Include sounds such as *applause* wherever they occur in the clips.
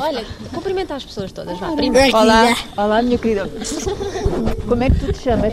Olha, cumprimenta as pessoas todas, vá. Olá, olá, minha querida. Como é que tu te chamas?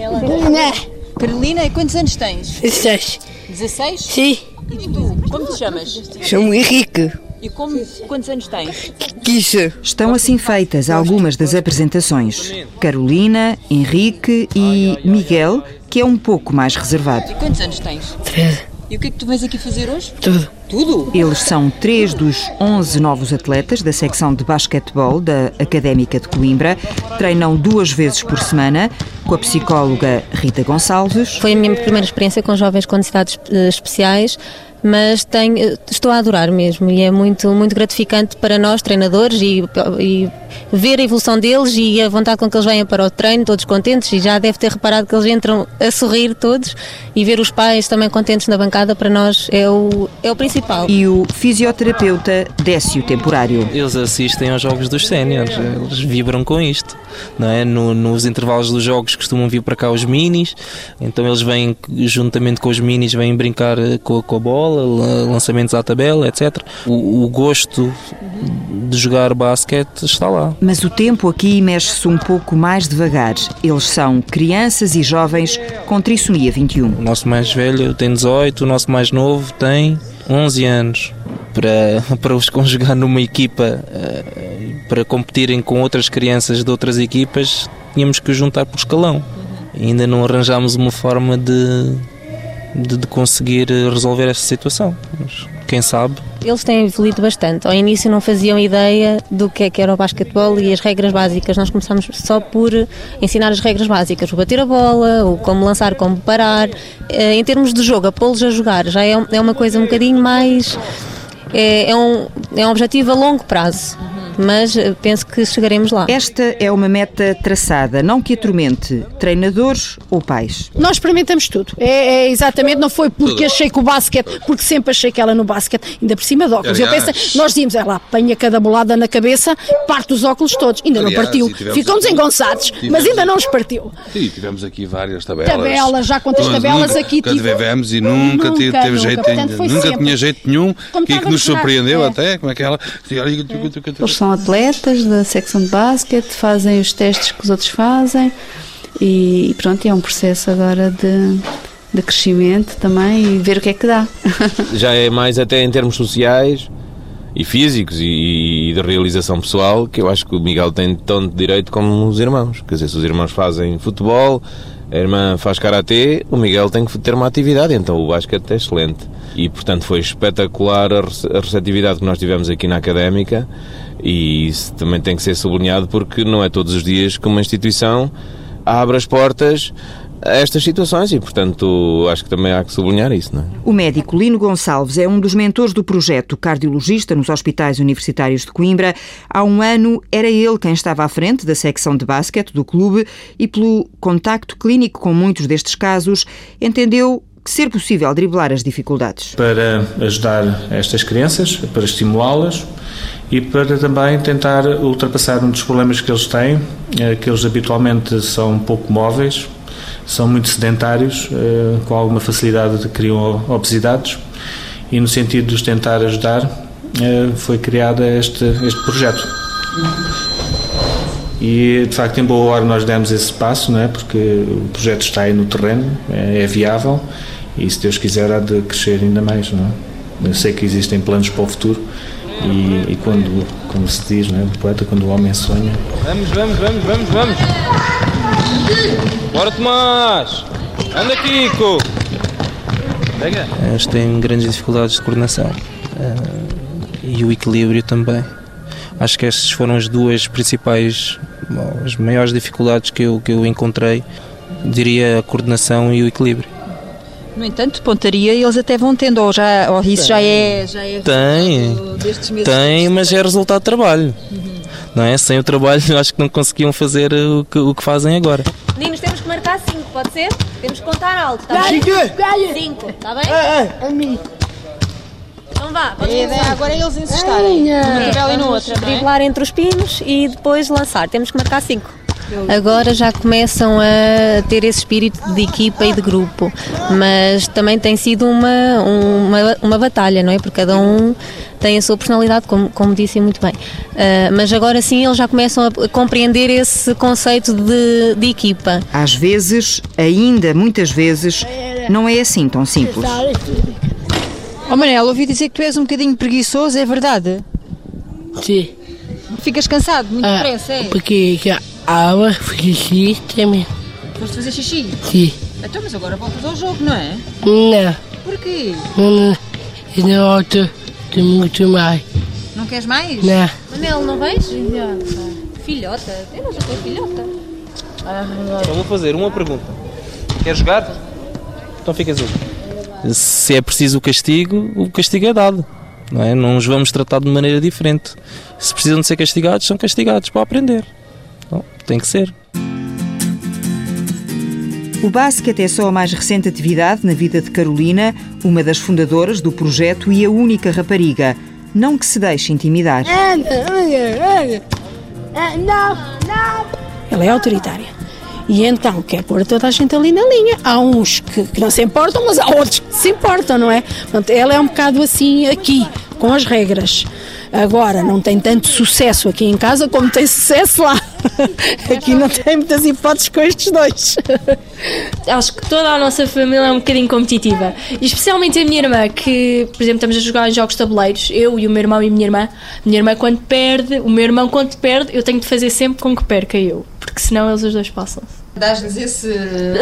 Carolina, e quantos anos tens? 16. 16? Sim, E tu, como te chamas? sou Henrique. E como, quantos anos tens? Quisa. Estão assim feitas algumas das apresentações. Carolina, Henrique e Miguel, que é um pouco mais reservado. E quantos anos tens? 13. E o que é que tu vens aqui fazer hoje? Tudo. Tudo? Eles são três dos 11 novos atletas da secção de basquetebol da Académica de Coimbra. Treinam duas vezes por semana com a psicóloga Rita Gonçalves. Foi a minha primeira experiência com jovens com necessidades eh, especiais, mas tenho, estou a adorar mesmo e é muito, muito gratificante para nós, treinadores, e, e ver a evolução deles e a vontade com que eles venham para o treino, todos contentes, e já deve ter reparado que eles entram a sorrir todos e ver os pais também contentes na bancada, para nós é o, é o principal. E o fisioterapeuta Décio Temporário. Eles assistem aos jogos dos séniores, eles vibram com isto. Não é? No- nos intervalos dos jogos costumam vir para cá os minis, então eles vêm juntamente com os minis, vêm brincar eh, com, com a bola, la- lançamentos à tabela, etc. O, o gosto de jogar basquete está lá. Mas o tempo aqui mexe-se um pouco mais devagar. Eles são crianças e jovens com trisomia 21. O nosso mais velho tem 18, o nosso mais novo tem 11 anos. Para, *laughs* para os conjugar numa equipa, eh, para competirem com outras crianças de outras equipas, tínhamos que juntar por escalão. Ainda não arranjámos uma forma de, de, de conseguir resolver essa situação. Mas quem sabe Eles têm evoluído bastante. Ao início não faziam ideia do que é que era o basquetebol e as regras básicas. Nós começámos só por ensinar as regras básicas, o bater a bola, o como lançar, como parar. Eh, Em termos de jogo, a pô-los a jogar já é, é uma coisa um bocadinho mais. É, é um, é um objetivo a longo prazo, mas eh, penso que chegaremos lá. Esta é uma meta traçada, não que atormente treinadores ou pais. Nós experimentamos tudo. É, é exatamente, não foi porque achei que o basquete, porque sempre achei que ela no basquete, ainda por cima de óculos. Eu Aliás. pensei, nós dizíamos, ela apanha cada bolada na cabeça, parte os óculos todos. Ainda não Aliás, partiu. e tivemos Ficam aqui- desengonçados, tivemos mas ainda não os partiu. Sim, tivemos aqui várias tabelas. Tabelas, já quantas Mas tabelas nunca, aqui tivemos e nunca, Nunca, te- teve nunca. jeito Portanto, Nunca sempre. tinha jeito nenhum. Como que, que estava nos surpreendeu é. até, como é que ela. Eles são atletas da secção de basquete, fazem os testes que os outros fazem e, e pronto, é um processo agora de, de crescimento também e ver o que é que dá. *laughs* já é mais até em termos sociais e físicos e, e de realização pessoal que eu acho que o Miguel tem tanto direito como os irmãos. Quer dizer, se os irmãos fazem futebol, a irmã faz karatê, o Miguel tem que ter uma atividade, então o basquete é excelente. E portanto foi espetacular a receptividade que nós tivemos aqui na académica e isso também tem que ser sublinhado porque não é todos os dias que uma instituição abre as portas a estas situações e portanto acho que também há que sublinhar isso, não é? O médico Lino Gonçalves é um dos mentores do projeto cardiologista nos hospitais universitários de Coimbra. Há um ano era ele quem estava à frente da secção de basquete do clube e, pelo contacto clínico com muitos destes casos, entendeu ser possível driblar as dificuldades. para ajudar estas crianças, para estimulá-las e para também tentar ultrapassar um dos problemas que eles têm, eh, que eles habitualmente são pouco móveis, são muito sedentários, eh, com alguma facilidade de criam obesidades e no sentido de os tentar ajudar eh, foi criado este, este projeto. E de facto, em boa hora, nós demos esse passo, não é? porque o projeto está aí no terreno, é, é viável e, se Deus quiser, há de crescer ainda mais. Não é? Eu sei que existem planos para o futuro e, e quando, como se diz, não é? o poeta, quando o homem sonha, Vamos, vamos, vamos, vamos, vamos. Bora, Tomás! Anda, Kiko! Pega. Eles têm grandes dificuldades de coordenação eh, e o equilíbrio também. Acho que estas foram as duas principais, as maiores dificuldades que eu, que eu encontrei. Diria a coordenação e o equilíbrio. No entanto, pontaria eles até vão tendo, ou, já, ou isso já é, já é Tem, tem, mas é resultado de trabalho. Não é? Sem o trabalho, acho que não conseguiam fazer o que, o que fazem agora. Meninos, temos que marcar 5, pode ser? Temos que contar alto, está bem? 5, está bem? Então vá, A vamos ideia começar. agora é eles insistarem numa tabela e na outra, não é? driblar entre os pinos e depois lançar. Temos que marcar 5. Agora já começam a ter esse espírito de equipa e de grupo, mas também tem sido uma, uma, uma batalha, não é? Porque cada um têm a sua personalidade, como, como disse muito bem. Uh, mas agora sim eles já começam a compreender esse conceito de, de equipa. Às vezes, ainda muitas vezes, não é assim tão simples. Oh Manel, ouvi dizer que tu és um bocadinho preguiçoso, é verdade? Sim. Ficas cansado muito Ah, depressa, é? Porque a água xixi também. Foste fazer xixi? Sim. Então, mas agora voltas ao jogo, não é? Não, Porquê? não, não. Eu não volto de muito mais. Não queres mais? Não. Manel, não vais? Filhota? Eu não sou filhota. Então vou fazer uma pergunta. Quer jogar? Então ficas aí. Se é preciso o castigo, o castigo é dado. Não, é? não os vamos tratar de maneira diferente. Se precisam de ser castigados, são castigados para aprender. Tem que ser. O basquete é só a mais recente atividade na vida de Carolina, uma das fundadoras do projeto e a única rapariga. Não que se deixe intimidar. Ela é autoritária. E então quer pôr toda a gente ali na linha. Há uns que, que não se importam, mas há outros que se importam, não é? Portanto, ela é um bocado assim aqui, com as regras. Agora, não tem tanto sucesso aqui em casa como tem sucesso lá. *laughs* Aqui não tem muitas hipóteses com estes dois. Acho que toda a nossa família é um bocadinho competitiva. E especialmente a minha irmã, que, por exemplo, estamos a jogar em jogos de tabuleiros, eu e o meu irmão e a minha irmã. Minha irmã, quando perde, o meu irmão, quando perde, eu tenho de fazer sempre com que perca eu, porque senão eles os dois passam-se. Dás-lhes esse.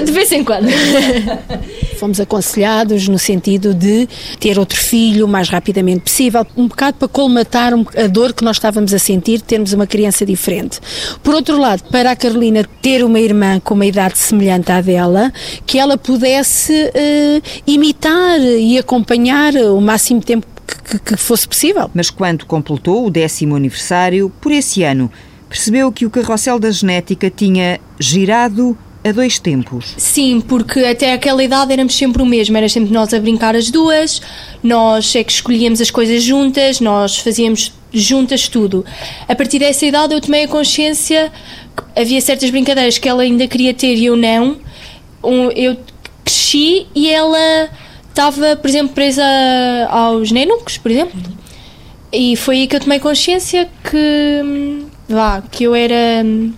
De vez em quando. *laughs* Fomos aconselhados no sentido de ter outro filho o mais rapidamente possível, um bocado para colmatar a dor que nós estávamos a sentir, termos uma criança diferente. Por outro lado, para a Carolina ter uma irmã com uma idade semelhante à dela, que ela pudesse eh, imitar e acompanhar o máximo tempo que, que- que fosse possível. Mas quando completou o décimo aniversário, por esse ano, percebeu que o carrossel da genética tinha girado a dois tempos. Sim, porque até aquela idade éramos sempre o mesmo, era sempre nós a brincar as duas, nós é que escolhíamos as coisas juntas, nós fazíamos juntas tudo. A partir dessa idade eu tomei a consciência que havia certas brincadeiras que ela ainda queria ter e eu não. Eu cresci e ela estava, por exemplo, presa aos nenucos, por exemplo. E foi aí que eu tomei consciência que, hum, vá, que eu era hum,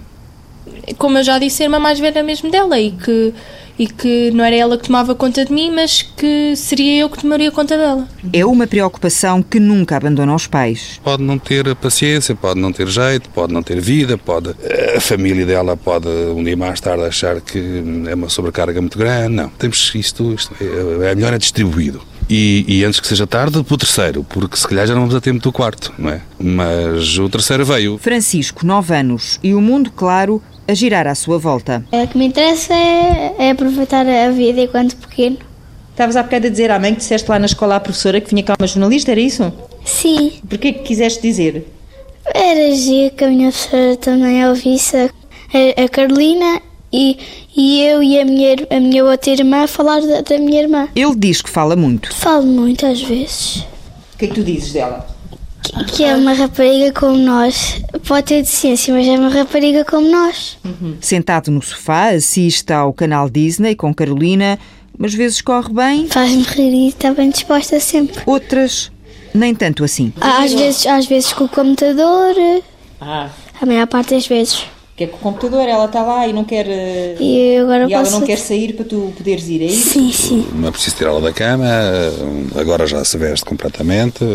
como eu já disse, a irmã mais velha mesmo dela e que, e que não era ela que tomava conta de mim, mas que seria eu que tomaria conta dela. É uma preocupação que nunca abandona os pais. Pode não ter paciência, pode não ter jeito, pode não ter vida, pode a família dela pode um dia mais tarde achar que é uma sobrecarga muito grande. Não, temos isto, isto é, é melhor é distribuído. E, e antes que seja tarde, para o terceiro, porque se calhar já não vamos a tempo do quarto, não é? Mas o terceiro veio. Francisco, 9 anos, e o mundo, claro, a girar à sua volta. O que me interessa é, é aproveitar a vida enquanto pequeno. Estavas há bocado a dizer à mãe que disseste lá na escola à professora que vinha cá uma jornalista, era isso? Sim, Porquê que quiseste dizer? era giro que a minha professora também ouvisse a- a Carolina e, e eu e a minha, a minha outra irmã falar da, da minha irmã. Ele diz que fala muito. Falo muito às vezes. O que é que tu dizes dela? Que é uma rapariga como nós. Pode ter deficiência, mas é uma rapariga como nós. Sentado no sofá, assiste ao canal Disney com Carolina, umas vezes corre bem, Faz-me rir e está bem disposta sempre. outras nem tanto assim. Às vezes, às vezes com o computador, Ah, a maior parte das vezes. Que é com o computador, ela está lá e não quer. eh, E agora e ela posso. não quer sair para tu poderes ir, é isso? Sim, sim. Não é preciso tirá-la da cama, agora já se veste completamente,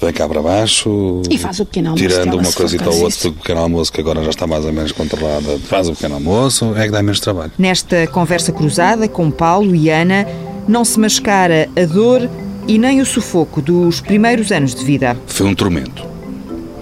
vem cá para baixo. E faz o pequeno almoço Tirando uma coisita ou outra do pequeno almoço, que agora já está mais ou menos controlada, faz o pequeno almoço, é que dá menos trabalho. Nesta conversa cruzada com Paulo e Ana, não se mascara a dor e nem o sufoco dos primeiros anos de vida. Foi um tormento.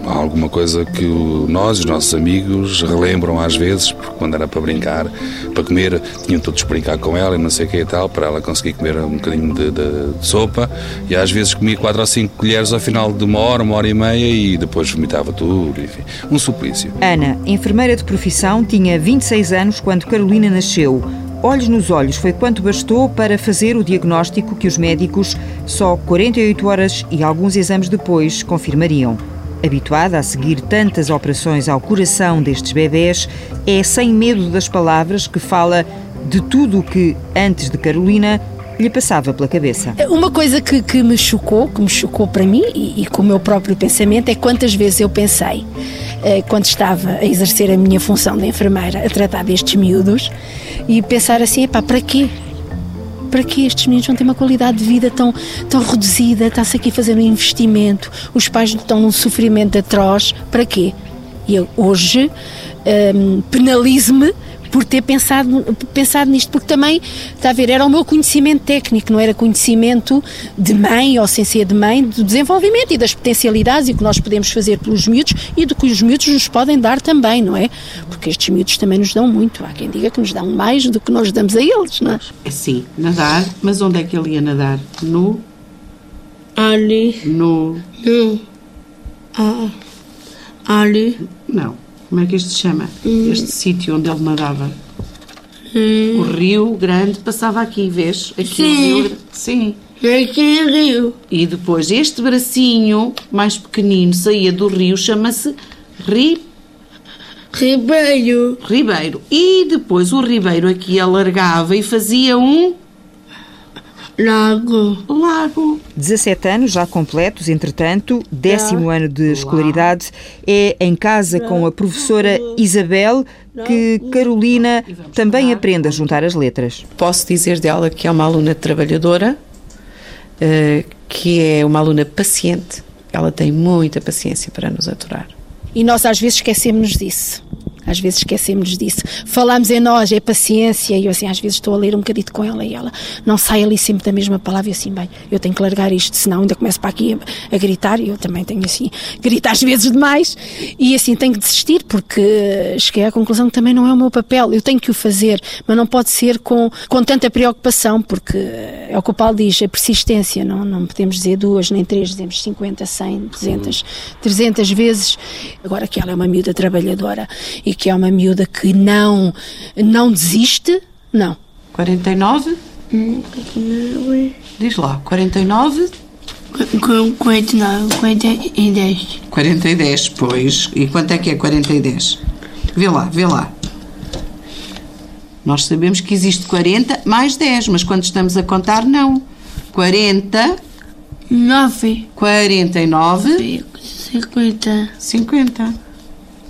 Alguma coisa que nós, os nossos amigos, relembram às vezes, porque quando era para brincar, para comer, tinham todos brincar com ela e não sei o que e tal, para ela conseguir comer um bocadinho de, de- de sopa. E às vezes comia quatro ou cinco colheres ao final de uma hora, uma hora e meia e depois vomitava tudo. Enfim, um suplício. Ana, enfermeira de profissão, tinha 26 anos quando Carolina nasceu. Olhos nos olhos foi quanto bastou para fazer o diagnóstico que os médicos, só 48 horas e alguns exames depois, confirmariam. Habituada a seguir tantas operações ao coração destes bebés, é sem medo das palavras que fala de tudo o que, antes de Carolina, lhe passava pela cabeça. Uma coisa que, que me chocou, que me chocou para mim e, e com o meu próprio pensamento, é quantas vezes eu pensei, eh, quando estava a exercer a minha função de enfermeira, a tratar destes miúdos, e pensar assim, epá, para quê? Para que estes meninos vão ter uma qualidade de vida tão, tão reduzida? Está-se aqui fazer um investimento, os pais estão num sofrimento atroz, para quê? E eu hoje um, penalizo-me por ter pensado, pensado nisto, porque também, está a ver, era o meu conhecimento técnico, não era conhecimento de mãe ou sem ser de mãe, do desenvolvimento e das potencialidades e o que nós podemos fazer pelos miúdos e do que os miúdos nos podem dar também, não é? Porque estes miúdos também nos dão muito. Há quem diga que nos dão mais do que nós damos a eles, não é? é sim, nadar, mas onde é que ele ia nadar? No. Ali. No. No. Ah. Ali. Não. Como é que isto se chama? Hum. Este sítio onde ele nadava. Hum. O rio grande passava aqui, vês? Aqui Sim. o rio. Sim. Aqui o rio. E depois este bracinho mais pequenino saía do rio, chama-se ri... Ribeiro. Ribeiro. E depois o ribeiro aqui alargava e fazia um Lago. Lago. 17 anos já completos, entretanto, décimo ano de escolaridade, é em casa com a professora Isabel que Carolina também aprende a juntar as letras. Posso dizer dela que é uma aluna trabalhadora, eh, que é uma aluna paciente. Ela tem muita paciência para nos aturar. E nós às vezes esquecemos disso. Às vezes esquecemos disso. Falamos em nós, é paciência, e eu assim, às vezes estou a ler um bocadito com ela e ela não sai ali sempre da mesma palavra. E assim, bem, eu tenho que largar isto, senão ainda começo para aqui a, a gritar, e eu também tenho assim, *laughs* grito às vezes demais, e assim tenho que desistir, porque cheguei à conclusão que também não é o meu papel, eu tenho que o fazer, mas não pode ser com, com tanta preocupação, porque é o que o Paulo diz, a persistência, não, não podemos dizer duas nem três, dizemos 50, 100, 200, 300 vezes. Agora que ela é uma miúda trabalhadora e que é uma miúda que não, não desiste, não. 49? Diz lá, 49? 49, 40 e 10. 40 e 10, pois. E quanto é que é 40 e 10? Vê lá, vê lá. Nós sabemos que existe 40 mais 10, mas quando estamos a contar, não. 40. 9. 49. 50. 50.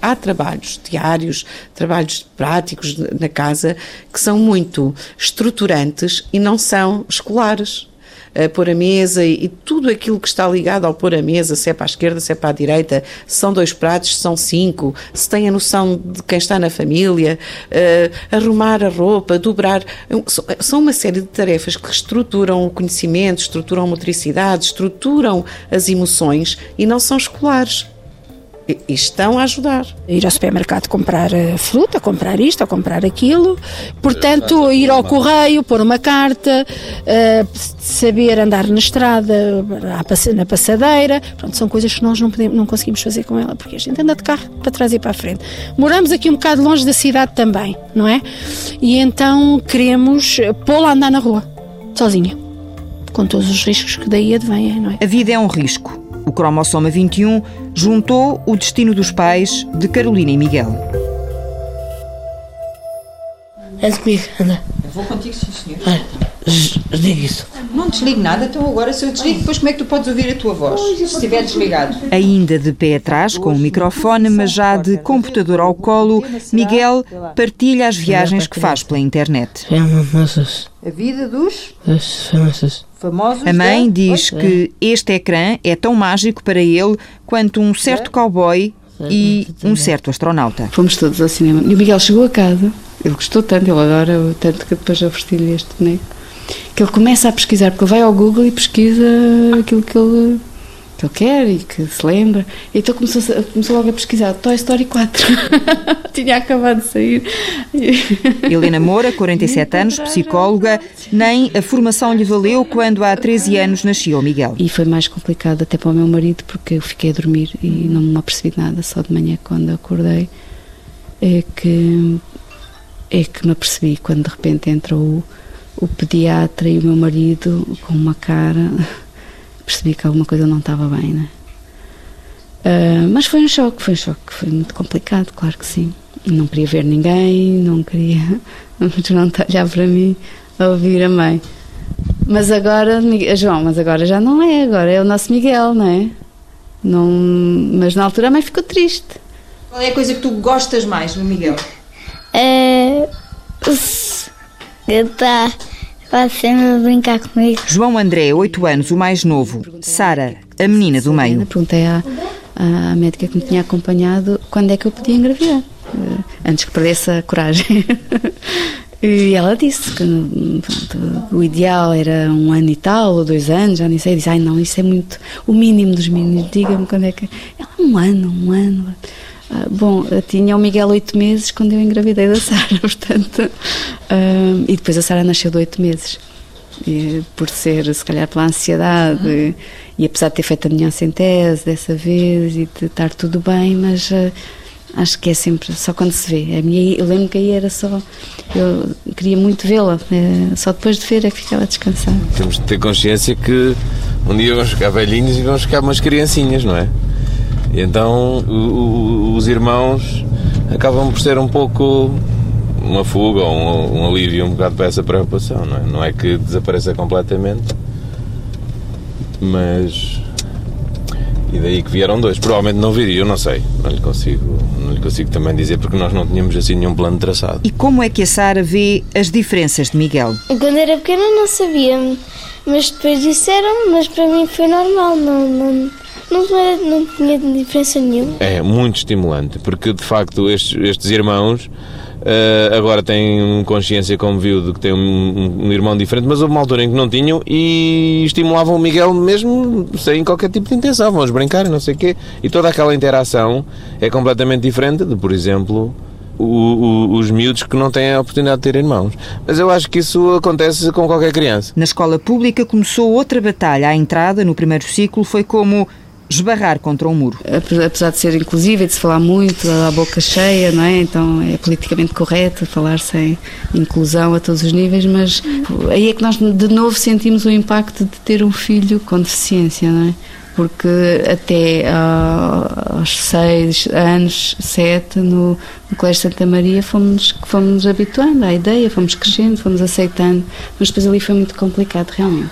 Há trabalhos diários, trabalhos práticos na casa que são muito estruturantes e não são escolares. A pôr a mesa e, tudo aquilo que está ligado ao pôr a mesa, se é para a esquerda, se é para a direita, se são dois pratos, se são cinco, se tem a noção de quem está na família, uh, arrumar a roupa, dobrar. São uma série de tarefas que estruturam o conhecimento, estruturam a motricidade, estruturam as emoções e não são escolares estão a ajudar. Ir ao supermercado comprar eh, fruta, comprar isto ou comprar aquilo, portanto, ir ao correio, pôr uma carta, uh, saber andar na estrada, na passadeira, pronto, são coisas que nós não, podemos, não conseguimos fazer com ela, porque a gente anda de carro para trás e para a frente. Moramos aqui um bocado longe da cidade também, não é? E então queremos pô-la a andar na rua, sozinha, com todos os riscos que daí advêm, não é? A vida é um risco. O cromossoma 21 juntou o destino dos pais de Carolina e Miguel. É comigo, anda. Eu vou contigo, sim, senhor. Desliga isso. Não desligo nada, então agora se eu desligo, depois como é que tu podes ouvir a tua voz? Se estiver desligado. Ainda de pé atrás, com o microfone, mas já de computador ao colo, Miguel partilha as viagens que faz pela internet. A vida dos famosos. Famosos. A mãe da- diz que este ecrã é tão mágico para ele quanto um certo cowboy e um certo astronauta. Fomos todos ao cinema. E o Miguel chegou a casa, ele gostou tanto, ele adora, o tanto que depois eu ofereci-lhe este boneco, que ele começa a pesquisar, porque ele vai ao Google e pesquisa aquilo que ele, que ele quer e que se lembra. Então começou, começou logo a pesquisar Toy Story 4. *laughs* Tinha acabado de sair. *laughs* Helena Moura, 47 anos, psicóloga, nem a formação lhe valeu quando há 13 anos nasceu Miguel. E foi mais complicado até para o meu marido, porque eu fiquei a dormir e não me apercebi nada, só de manhã quando acordei é que, é que me apercebi quando de repente entra o, o pediatra e o meu marido com uma cara, percebi que alguma coisa não estava bem, né? Ah, mas foi um choque, foi um choque, foi muito complicado, claro que sim. Não queria ver ninguém, não queria *laughs* não olhar para mim, a ouvir a mãe. Mas agora, João, mas agora já não é, agora é o nosso Miguel, não é? Não, mas na altura a mãe ficou triste. Qual é a coisa que tu gostas mais no Miguel? É. Está vai sempre brincar comigo. João André, 8 anos, o mais novo. Sara, a menina do meio. Perguntei à, à médica que me tinha acompanhado quando é que eu podia engravidar, eh, antes que perdesse a coragem. *laughs* E ela disse que pronto, o ideal era um ano e tal, ou dois anos, já nem sei. Disse, ai não, isso é muito o mínimo dos mínimos. Diga-me quando é que. Ela, um ano, um ano. Ah, bom, tinha o Miguel oito meses quando eu engravidei da Sara, *laughs* portanto. Ah, e depois a Sara nasceu de oito meses. E, por ser, se calhar, pela ansiedade, e, e apesar de ter feito a minha centese dessa vez e de estar tudo bem, mas. Ah, acho que é sempre só quando se vê. A minha, eu lembro que aí era só. Eu queria muito vê-la, né? só depois de ver é que ficava descansada. Temos de ter consciência que um dia vamos ficar velhinhos e vamos ficar umas criancinhas, não é? E então o, o, os irmãos acabam por ser um pouco uma fuga ou um, um, alívio um bocado para essa preocupação, não é? Não é que desapareça completamente, mas e daí que vieram dois. Provavelmente não viria, eu não sei. Não lhe consigo, não lhe consigo também dizer porque nós não tínhamos assim nenhum plano traçado. E como é que a Sara vê as diferenças de Miguel? Quando era pequena não sabia, mas depois disseram, mas para mim foi normal, não, não, não, era, não tinha diferença nenhuma. É muito estimulante, porque de facto estes, estes irmãos Uh, agora têm consciência, como viu, de que tem um, um, irmão diferente, mas houve uma altura em que não tinham e estimulavam o Miguel mesmo sem qualquer tipo de intenção. Vamos brincar e não sei o quê. E toda aquela interação é completamente diferente de, por exemplo, o, o, os miúdos que não têm a oportunidade de ter irmãos. Mas eu acho que isso acontece com qualquer criança. Na escola pública começou outra batalha. À entrada, no primeiro ciclo, foi como esbarrar contra um muro. Apesar de ser inclusiva e de se falar muito, a boca cheia, não é? Então é politicamente correto falar sem inclusão a todos os níveis, mas aí é que nós de novo sentimos o impacto de ter um filho com deficiência, não é? Porque até uh, aos seis anos, sete, no, no Colégio Santa Maria, fomos, fomos habituando à ideia, fomos crescendo, fomos aceitando, mas depois ali foi muito complicado realmente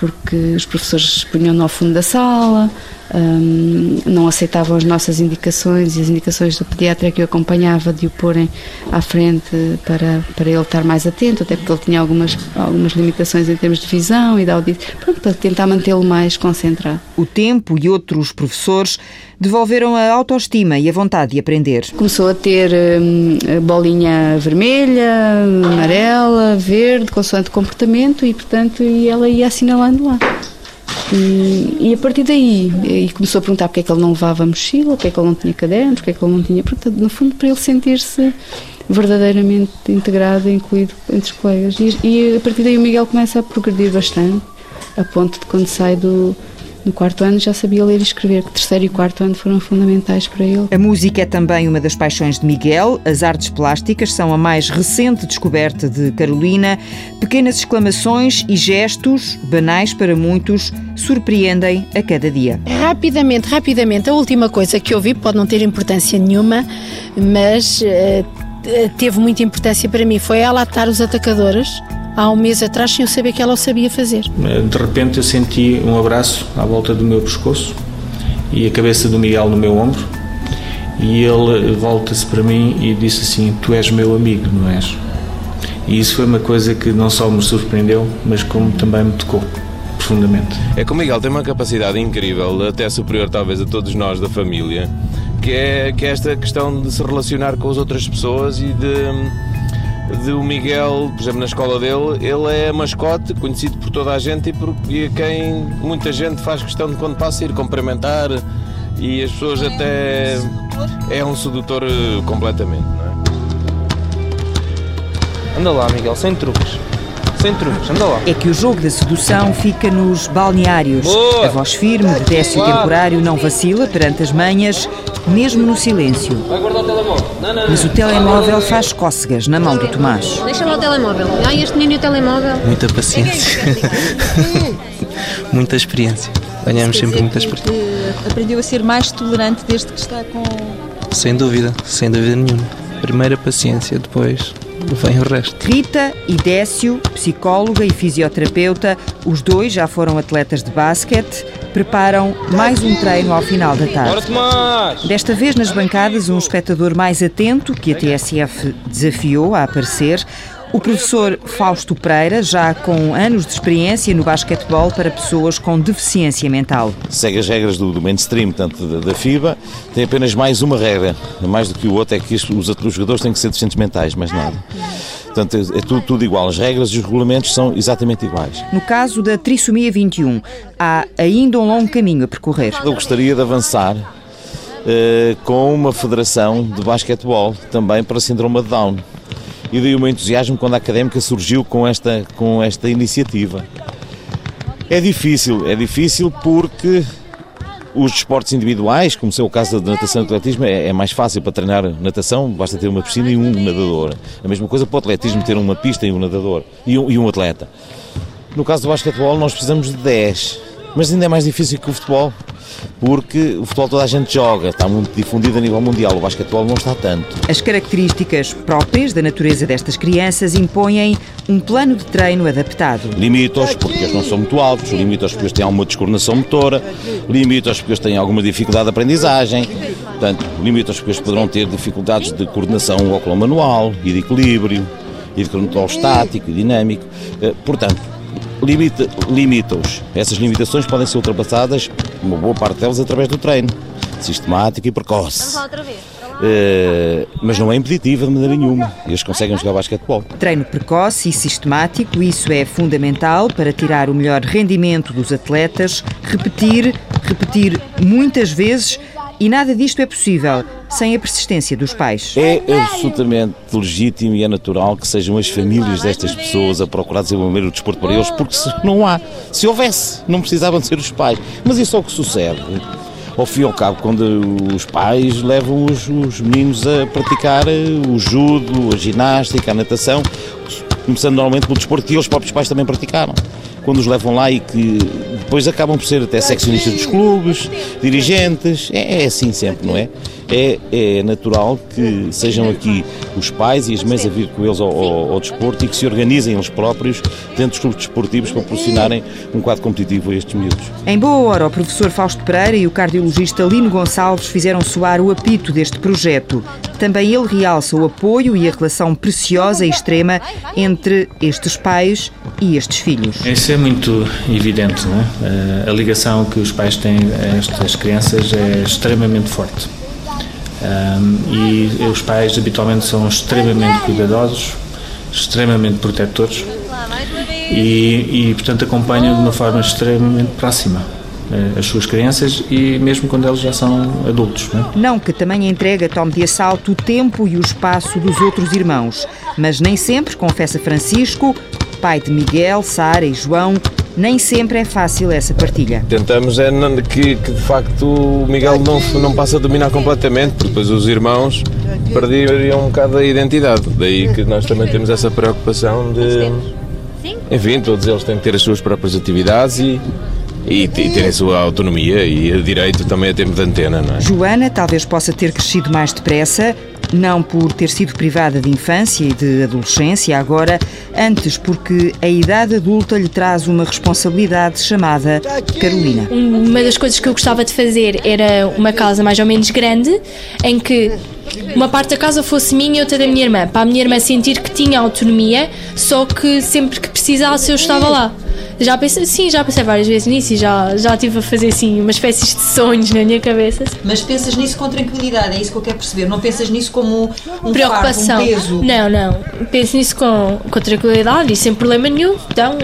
porque os professores punham-no ao fundo da sala, um, não aceitavam as nossas indicações e as indicações do pediatra que eu acompanhava de o porem à frente para, para ele estar mais atento, até porque ele tinha algumas, algumas limitações em termos de visão e de audição, para tentar mantê-lo mais concentrado. O tempo e outros professores devolveram a autoestima e a vontade de aprender. Começou a ter hum, bolinha vermelha, amarela, verde, consoante comportamento e, portanto, e ela ia assinalando lá. E, a partir daí, começou a perguntar porque é que ele não levava mochila, porque é que ele não tinha cadernos, porque é que ele não tinha. Portanto, no fundo, para ele sentir-se verdadeiramente integrado e incluído entre os colegas. E, e, a partir daí o Miguel começa a progredir bastante, a ponto de quando sai do, no quarto ano já sabia ler e escrever, que terceiro e quarto ano foram fundamentais para ele. A música é também uma das paixões de Miguel. As artes plásticas são a mais recente descoberta de Carolina. Pequenas exclamações e gestos, banais para muitos, surpreendem a cada dia. Rapidamente, rapidamente, a última coisa que eu vi, pode não ter importância nenhuma, mas uh, teve muita importância para mim, foi ela atar os atacadores há um mês atrás sem eu saber que ela o sabia fazer. De repente eu senti um abraço à volta do meu pescoço e a cabeça do Miguel no meu ombro e ele volta-se para mim e disse assim, tu és meu amigo, não és? E isso foi uma coisa que não só me surpreendeu, mas como também me tocou profundamente. É que o Miguel tem uma capacidade incrível, até superior talvez a todos nós da família, que é, que é esta questão de se relacionar com as outras pessoas e de de o Miguel, por exemplo, na escola dele, ele é mascote, conhecido por toda a gente e por e quem muita gente faz questão de quando passa ir cumprimentar e as pessoas até. É um sedutor eh, completamente, não é? Anda lá, Miguel, sem truques. Sem truques, anda lá. É que o jogo da sedução fica nos balneários. Boa. A voz firme, de décio temporário, não vacila perante as manhas mesmo no silêncio. Vai guardar o telemóvel. Não, não, Mas o telemóvel faz cócegas na mão do Tomás. Deixa lá o telemóvel. Ai, este menino e o telemóvel. Muita paciência. *laughs* muita experiência. Ganhamos sempre muita experiência. Aprendeu a ser mais tolerante desde que está com. Sem dúvida, sem dúvida nenhuma. Primeira paciência, depois vem o resto. Rita e Décio, psicóloga e fisioterapeuta, os dois já foram atletas de basquete, preparam mais um treino ao final da tarde. Desta vez nas bancadas, um espectador mais atento que a TSF desafiou a aparecer. O professor Fausto Pereira, já com anos de experiência no basquetebol para pessoas com deficiência mental. Segue as regras do, do mainstream, tanto da, da, FIBA, tem apenas mais uma regra, mais do que o outro, é que os, os jogadores têm que ser deficientes mentais, mais nada. Portanto, é, é tudo, tudo, igual. As regras e os regulamentos são exatamente iguais. No caso da trissomia 21, há ainda um longo caminho a percorrer. Eu gostaria de avançar uh, com uma federação de basquetebol também para síndrome de Down e daí o meu entusiasmo quando a académica surgiu com esta, com esta iniciativa. É difícil, é difícil porque os desportos individuais, como é o caso da natação e do atletismo, é, é, mais fácil para treinar natação, basta ter uma piscina e um nadador. A mesma coisa para o atletismo, ter uma pista e um nadador e um, e um atleta. No caso do basquetebol, nós precisamos de 10, mas ainda é mais difícil que o futebol, porque o futebol toda a gente joga, está muito difundido a nível mundial, o basquetebol não está tanto. As características próprias da natureza destas crianças impõem um plano de treino adaptado. Limita-os porque eles não são muito altos, limita-os porque eles têm alguma descoordenação motora, limita-os porque eles têm alguma dificuldade de aprendizagem, portanto, limita-os porque eles poderão ter dificuldades de coordenação manual e de equilíbrio, e de controle estático e dinâmico. Eh, portanto, limita, limita-os. Essas limitações podem ser ultrapassadas, uma boa parte delas, através do treino, sistemático e precoce. Uh, mas não é impeditiva de maneira nenhuma. Eles conseguem jogar basquetebol. Treino precoce e sistemático, isso é fundamental para tirar o melhor rendimento dos atletas. Repetir, repetir muitas vezes e nada disto é possível sem a persistência dos pais. É absolutamente legítimo e é natural que sejam as famílias destas pessoas a procurar desenvolver o desporto para eles, porque não há. Se houvesse, não precisavam de ser os pais. Mas isso é o que sucede. Ao fim e ao cabo, quando os pais levam os, os meninos a praticar o judo, a ginástica, a natação, começando normalmente pelo desporto que os próprios pais também praticaram quando os levam lá e que depois acabam por ser até seccionistas dos clubes, dirigentes, é, é assim sempre, não é? é? É natural que sejam aqui os pais e as mães a vir com eles ao, ao, ao desporto e que se organizem eles próprios dentro dos clubes desportivos para proporcionarem um quadro competitivo a estes miúdos. Em boa hora, o professor Fausto Pereira e o cardiologista Lino Gonçalves fizeram soar o apito deste projeto. Também ele realça o apoio e a relação preciosa e extrema entre estes pais e estes filhos. Isso é muito evidente, não é? A ligação que os pais têm a estas crianças é extremamente forte. Um, e os pais habitualmente são extremamente cuidadosos, extremamente protetores e, e portanto acompanham de uma forma extremamente próxima eh, as suas crianças e mesmo quando eles já são adultos. Não, é? não que também entrega tome de assalto o tempo e o espaço dos outros irmãos, mas nem sempre, confessa Francisco, pai de Miguel, Sara e João, nem sempre é fácil essa partilha. Tentamos é que, que de facto o Miguel não, não passe a dominar completamente, porque depois os irmãos perderiam um bocado a identidade. Daí que nós também temos essa preocupação de. Enfim, todos eles têm que ter as suas próprias atividades e, e, terem a sua autonomia e o direito também a tempo de antena, não é? Joana talvez possa ter crescido mais depressa, não por ter sido privada de infância e de adolescência agora, antes porque a idade adulta lhe traz uma responsabilidade chamada Carolina. Uma das coisas que eu gostava de fazer era uma casa mais ou menos grande, em que uma parte da casa fosse minha e outra da minha irmã, para a minha irmã sentir que tinha autonomia, só que sempre que precisasse eu estava lá. Já pensei, sim, já pensei várias vezes nisso e já, já estive a fazer assim uma espécie de sonhos na minha cabeça. Mas pensas nisso com tranquilidade, é isso que eu quero perceber. Não pensas nisso como um preocupação. Fardo, um peso. Não, não. Penso nisso com, com tranquilidade e sem problema nenhum. Então,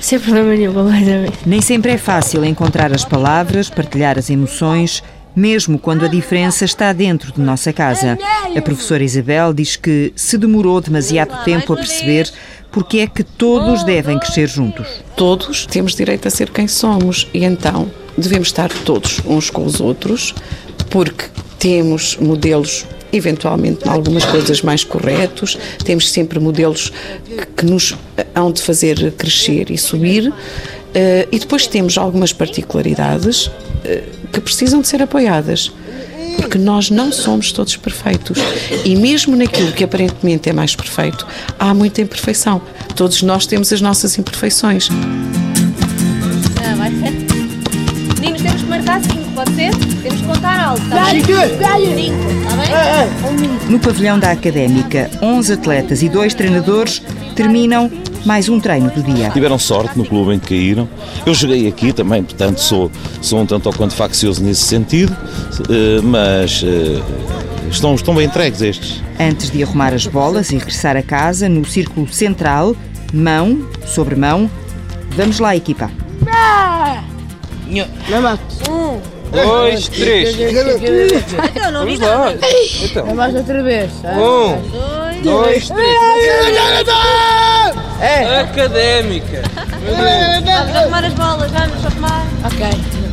sem problema nenhum, completamente. Nem sempre é fácil encontrar as palavras, partilhar as emoções mesmo quando a diferença está dentro de nossa casa. A professora Isabel diz que se demorou demasiado tempo a perceber porque é que todos devem crescer juntos. Todos temos direito a ser quem somos e então devemos estar todos uns com os outros, porque temos modelos eventualmente algumas coisas mais corretos, temos sempre modelos que nos hão de fazer crescer e subir, eh, e depois temos algumas particularidades eh, que precisam de ser apoiadas. Porque nós não somos todos perfeitos. E mesmo naquilo que aparentemente é mais perfeito, há muita imperfeição. Todos nós temos as nossas imperfeições. Ah, vai ser. Meninos, temos que marcar 5, pode ser? Temos que contar alto, tá bem? 5, tá bem? No pavilhão da Académica, 11 atletas e dois treinadores terminam mais um treino do dia. Tiveram sorte no clube em que caíram. Eu joguei aqui também, portanto sou, sou um tanto ou quanto faccioso nesse sentido, eh, mas eh, estão, estão bem entregues estes. Antes de arrumar as bolas e regressar a casa, no círculo central, mão sobre mão, vamos lá, equipa. Um. Dois, três. Então, não vi nada. Então. Mais outra vez. Um, dois, três. É. Académica. Vamos arrumar as bolas, vamos arrumar. Ok.